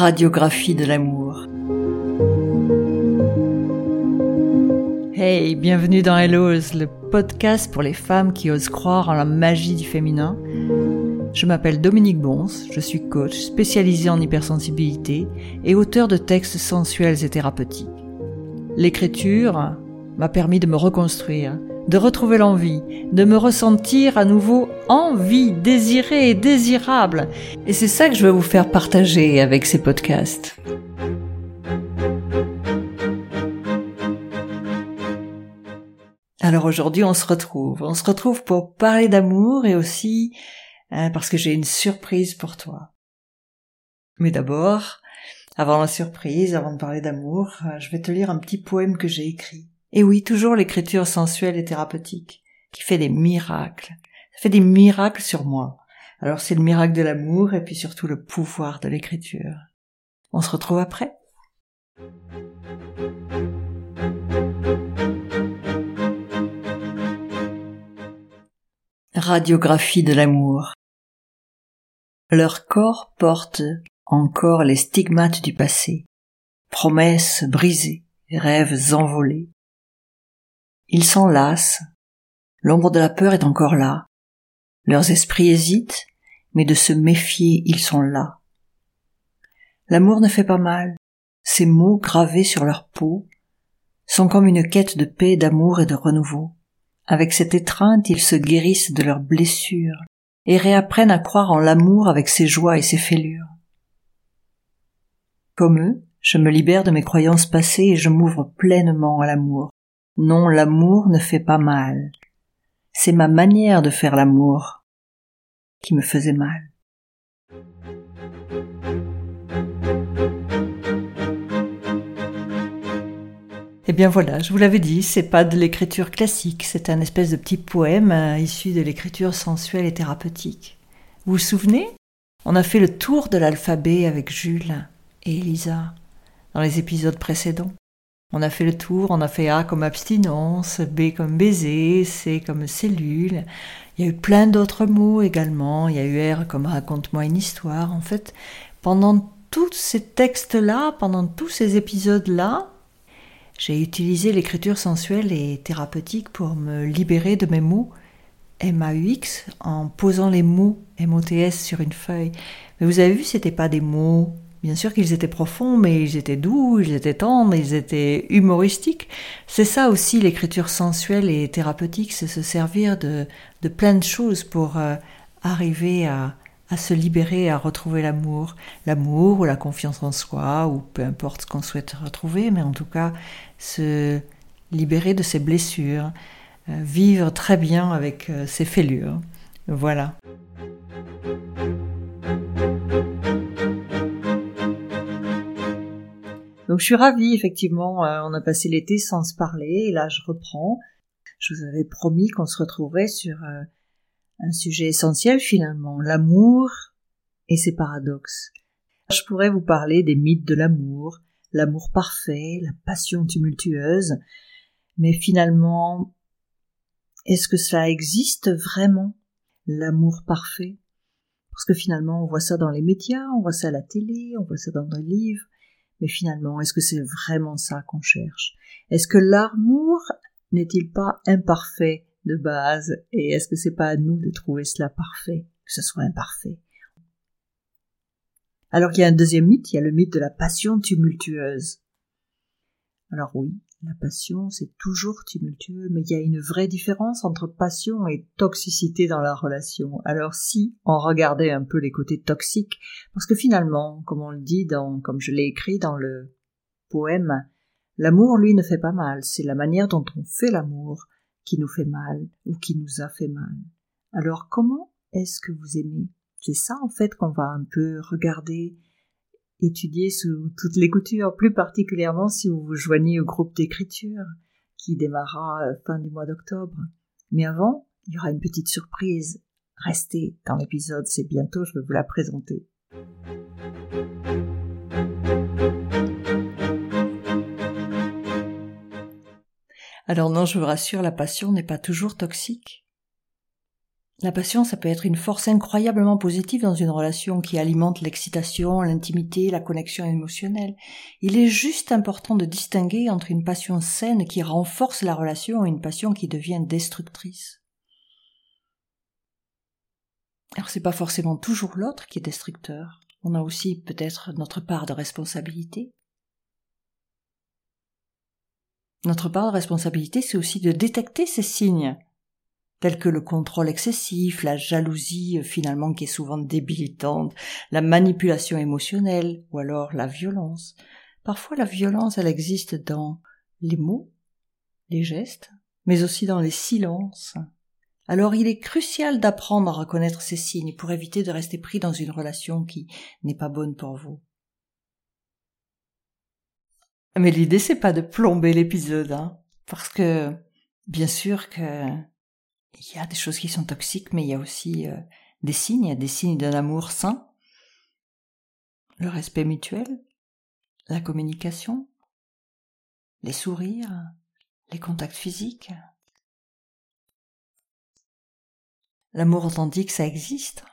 Radiographie de l'amour. Hey, bienvenue dans Hellos, le podcast pour les femmes qui osent croire en la magie du féminin. Je m'appelle Dominique Bons, je suis coach spécialisé en hypersensibilité et auteur de textes sensuels et thérapeutiques. L'écriture m'a permis de me reconstruire, de retrouver l'envie, de me ressentir à nouveau envie, désirée et désirable. Et c'est ça que je veux vous faire partager avec ces podcasts. Alors aujourd'hui, on se retrouve. On se retrouve pour parler d'amour et aussi hein, parce que j'ai une surprise pour toi. Mais d'abord, avant la surprise, avant de parler d'amour, je vais te lire un petit poème que j'ai écrit. Et oui, toujours l'écriture sensuelle et thérapeutique, qui fait des miracles. Ça fait des miracles sur moi. Alors c'est le miracle de l'amour et puis surtout le pouvoir de l'écriture. On se retrouve après. Radiographie de l'amour. Leur corps porte encore les stigmates du passé, promesses brisées, rêves envolés, ils s'enlacent. L'ombre de la peur est encore là. Leurs esprits hésitent, mais de se méfier, ils sont là. L'amour ne fait pas mal. Ces mots gravés sur leur peau sont comme une quête de paix, d'amour et de renouveau. Avec cette étreinte, ils se guérissent de leurs blessures et réapprennent à croire en l'amour avec ses joies et ses fêlures. Comme eux, je me libère de mes croyances passées et je m'ouvre pleinement à l'amour. Non, l'amour ne fait pas mal. C'est ma manière de faire l'amour qui me faisait mal. Eh bien voilà, je vous l'avais dit, c'est pas de l'écriture classique, c'est un espèce de petit poème euh, issu de l'écriture sensuelle et thérapeutique. Vous vous souvenez? On a fait le tour de l'alphabet avec Jules et Elisa dans les épisodes précédents. On a fait le tour, on a fait A comme abstinence, B comme baiser, C comme cellule. Il y a eu plein d'autres mots également. Il y a eu R comme raconte-moi une histoire. En fait, pendant tous ces textes-là, pendant tous ces épisodes-là, j'ai utilisé l'écriture sensuelle et thérapeutique pour me libérer de mes mots M-A-U-X en posant les mots M-O-T-S sur une feuille. Mais vous avez vu, c'était pas des mots Bien sûr qu'ils étaient profonds, mais ils étaient doux, ils étaient tendres, ils étaient humoristiques. C'est ça aussi l'écriture sensuelle et thérapeutique, c'est se servir de, de plein de choses pour euh, arriver à, à se libérer, à retrouver l'amour. L'amour ou la confiance en soi, ou peu importe ce qu'on souhaite retrouver, mais en tout cas se libérer de ses blessures, euh, vivre très bien avec euh, ses fêlures. Voilà. Donc je suis ravie, effectivement, euh, on a passé l'été sans se parler, et là je reprends. Je vous avais promis qu'on se retrouverait sur euh, un sujet essentiel finalement, l'amour et ses paradoxes. Je pourrais vous parler des mythes de l'amour, l'amour parfait, la passion tumultueuse, mais finalement, est-ce que cela existe vraiment, l'amour parfait? Parce que finalement, on voit ça dans les médias, on voit ça à la télé, on voit ça dans les livres, mais finalement, est-ce que c'est vraiment ça qu'on cherche? Est-ce que l'amour n'est-il pas imparfait de base? Et est-ce que c'est pas à nous de trouver cela parfait, que ce soit imparfait? Alors qu'il y a un deuxième mythe, il y a le mythe de la passion tumultueuse. Alors oui, la passion, c'est toujours tumultueux, mais il y a une vraie différence entre passion et toxicité dans la relation. Alors si on regardait un peu les côtés toxiques, parce que finalement, comme on le dit dans, comme je l'ai écrit dans le poème, l'amour, lui, ne fait pas mal, c'est la manière dont on fait l'amour qui nous fait mal ou qui nous a fait mal. Alors comment est-ce que vous aimez? C'est ça en fait qu'on va un peu regarder étudier sous toutes les coutures, plus particulièrement si vous vous joignez au groupe d'écriture qui démarrera euh, fin du mois d'octobre. Mais avant, il y aura une petite surprise. Restez dans l'épisode, c'est bientôt, je vais vous la présenter. Alors non, je vous rassure, la passion n'est pas toujours toxique. La passion, ça peut être une force incroyablement positive dans une relation qui alimente l'excitation, l'intimité, la connexion émotionnelle. Il est juste important de distinguer entre une passion saine qui renforce la relation et une passion qui devient destructrice. Alors c'est pas forcément toujours l'autre qui est destructeur. On a aussi peut-être notre part de responsabilité. Notre part de responsabilité, c'est aussi de détecter ces signes tels que le contrôle excessif, la jalousie euh, finalement qui est souvent débilitante, la manipulation émotionnelle ou alors la violence. Parfois la violence elle existe dans les mots, les gestes, mais aussi dans les silences. Alors il est crucial d'apprendre à reconnaître ces signes pour éviter de rester pris dans une relation qui n'est pas bonne pour vous. Mais l'idée c'est pas de plomber l'épisode, hein, parce que bien sûr que il y a des choses qui sont toxiques, mais il y a aussi euh, des signes, des signes d'un amour sain, le respect mutuel, la communication, les sourires, les contacts physiques. L'amour authentique, ça existe.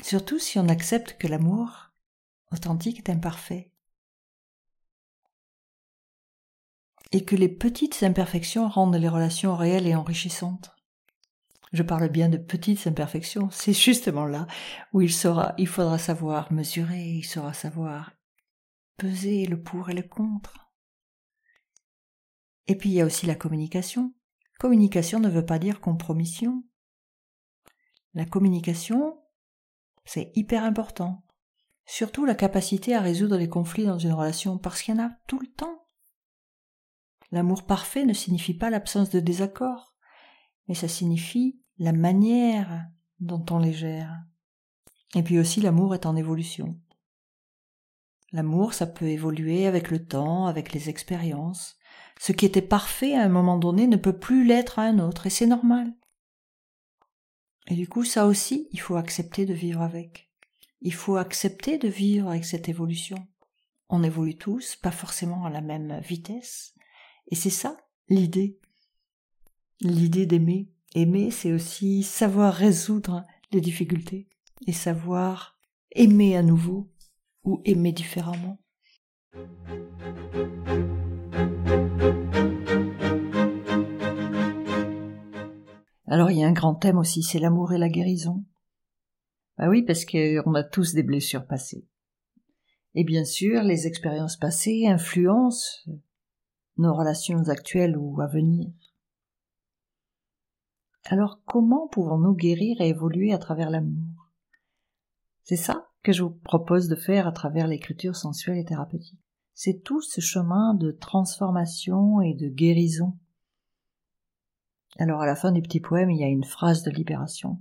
Surtout si on accepte que l'amour authentique est imparfait. Et que les petites imperfections rendent les relations réelles et enrichissantes. Je parle bien de petites imperfections, c'est justement là où il il faudra savoir mesurer, il saura savoir peser le pour et le contre. Et puis il y a aussi la communication. Communication ne veut pas dire compromission. La communication, c'est hyper important. Surtout la capacité à résoudre les conflits dans une relation, parce qu'il y en a tout le temps. L'amour parfait ne signifie pas l'absence de désaccord, mais ça signifie la manière dont on les gère. Et puis aussi l'amour est en évolution. L'amour, ça peut évoluer avec le temps, avec les expériences. Ce qui était parfait à un moment donné ne peut plus l'être à un autre, et c'est normal. Et du coup, ça aussi, il faut accepter de vivre avec. Il faut accepter de vivre avec cette évolution. On évolue tous, pas forcément à la même vitesse, et c'est ça l'idée. L'idée d'aimer. Aimer, c'est aussi savoir résoudre les difficultés et savoir aimer à nouveau ou aimer différemment. Alors il y a un grand thème aussi, c'est l'amour et la guérison. Bah oui, parce qu'on a tous des blessures passées. Et bien sûr, les expériences passées influencent relations actuelles ou à venir. Alors comment pouvons-nous guérir et évoluer à travers l'amour? C'est ça que je vous propose de faire à travers l'écriture sensuelle et thérapeutique. C'est tout ce chemin de transformation et de guérison. Alors à la fin du petit poème, il y a une phrase de libération.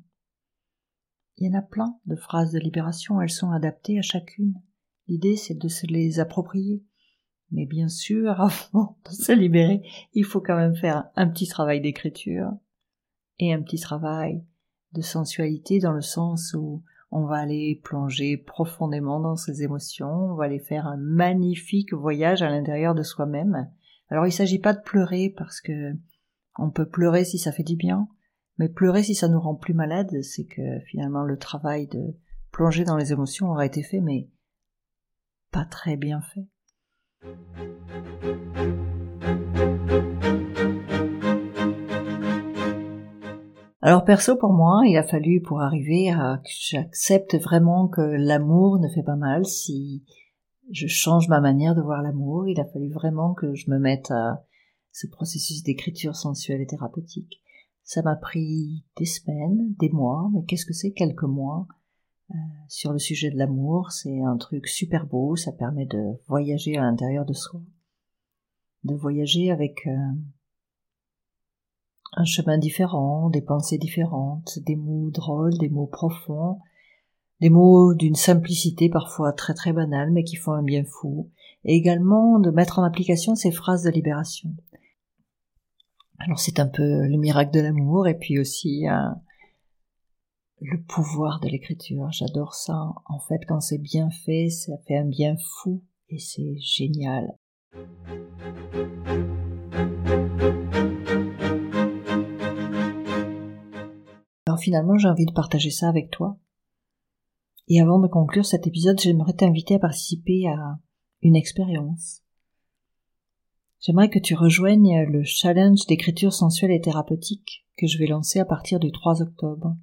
Il y en a plein de phrases de libération, elles sont adaptées à chacune. L'idée c'est de se les approprier, mais bien sûr, avant de se libérer, il faut quand même faire un petit travail d'écriture et un petit travail de sensualité dans le sens où on va aller plonger profondément dans ses émotions, on va aller faire un magnifique voyage à l'intérieur de soi-même. Alors il s'agit pas de pleurer parce que on peut pleurer si ça fait du bien, mais pleurer si ça nous rend plus malade, c'est que finalement le travail de plonger dans les émotions aura été fait, mais pas très bien fait. Alors perso pour moi, il a fallu pour arriver à que j'accepte vraiment que l'amour ne fait pas mal si je change ma manière de voir l'amour. Il a fallu vraiment que je me mette à ce processus d'écriture sensuelle et thérapeutique. Ça m'a pris des semaines, des mois, mais qu'est-ce que c'est quelques mois sur le sujet de l'amour. C'est un truc super beau, ça permet de voyager à l'intérieur de soi, de voyager avec euh, un chemin différent, des pensées différentes, des mots drôles, des mots profonds, des mots d'une simplicité parfois très très banale mais qui font un bien fou, et également de mettre en application ces phrases de libération. Alors c'est un peu le miracle de l'amour et puis aussi un, le pouvoir de l'écriture. J'adore ça. En fait, quand c'est bien fait, ça fait un bien fou et c'est génial. Alors finalement, j'ai envie de partager ça avec toi. Et avant de conclure cet épisode, j'aimerais t'inviter à participer à une expérience. J'aimerais que tu rejoignes le challenge d'écriture sensuelle et thérapeutique que je vais lancer à partir du 3 octobre.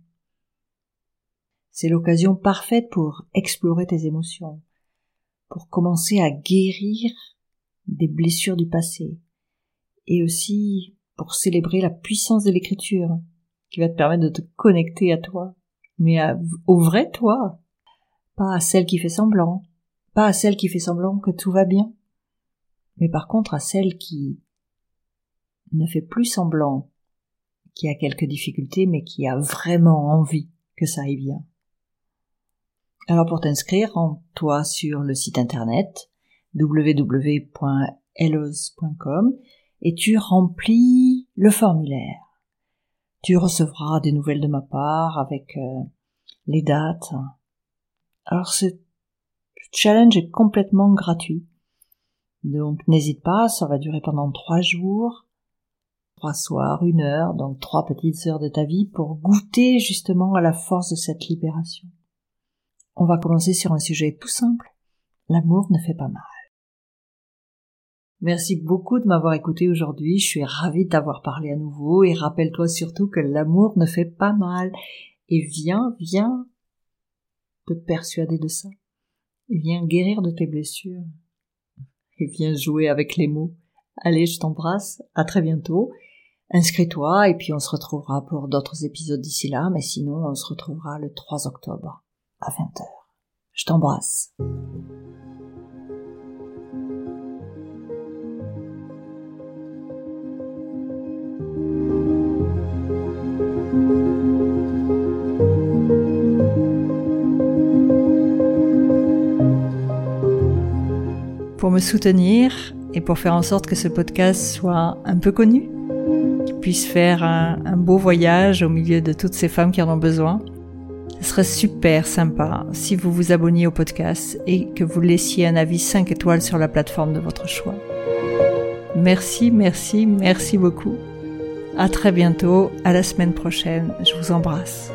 C'est l'occasion parfaite pour explorer tes émotions, pour commencer à guérir des blessures du passé, et aussi pour célébrer la puissance de l'écriture, qui va te permettre de te connecter à toi, mais au vrai toi, pas à celle qui fait semblant, pas à celle qui fait semblant que tout va bien, mais par contre à celle qui ne fait plus semblant, qui a quelques difficultés, mais qui a vraiment envie que ça aille bien. Alors pour t'inscrire, rends-toi sur le site internet www.elos.com et tu remplis le formulaire. Tu recevras des nouvelles de ma part avec euh, les dates. Alors ce challenge est complètement gratuit. Donc n'hésite pas, ça va durer pendant trois jours, trois soirs, une heure, donc trois petites heures de ta vie pour goûter justement à la force de cette libération. On va commencer sur un sujet tout simple. L'amour ne fait pas mal. Merci beaucoup de m'avoir écouté aujourd'hui. Je suis ravie de t'avoir parlé à nouveau et rappelle-toi surtout que l'amour ne fait pas mal. Et viens, viens te persuader de ça. Viens guérir de tes blessures. Et viens jouer avec les mots. Allez, je t'embrasse. À très bientôt. Inscris-toi et puis on se retrouvera pour d'autres épisodes d'ici là. Mais sinon, on se retrouvera le 3 octobre à 20h. Je t'embrasse. pour me soutenir et pour faire en sorte que ce podcast soit un peu connu, qu'il puisse faire un, beau voyage au milieu de toutes ces femmes qui en ont besoin. Ce serait super sympa si vous vous abonniez au podcast et que vous laissiez un avis 5 étoiles sur la plateforme de votre choix. Merci, merci, merci beaucoup. À très bientôt, à la semaine prochaine. Je vous embrasse.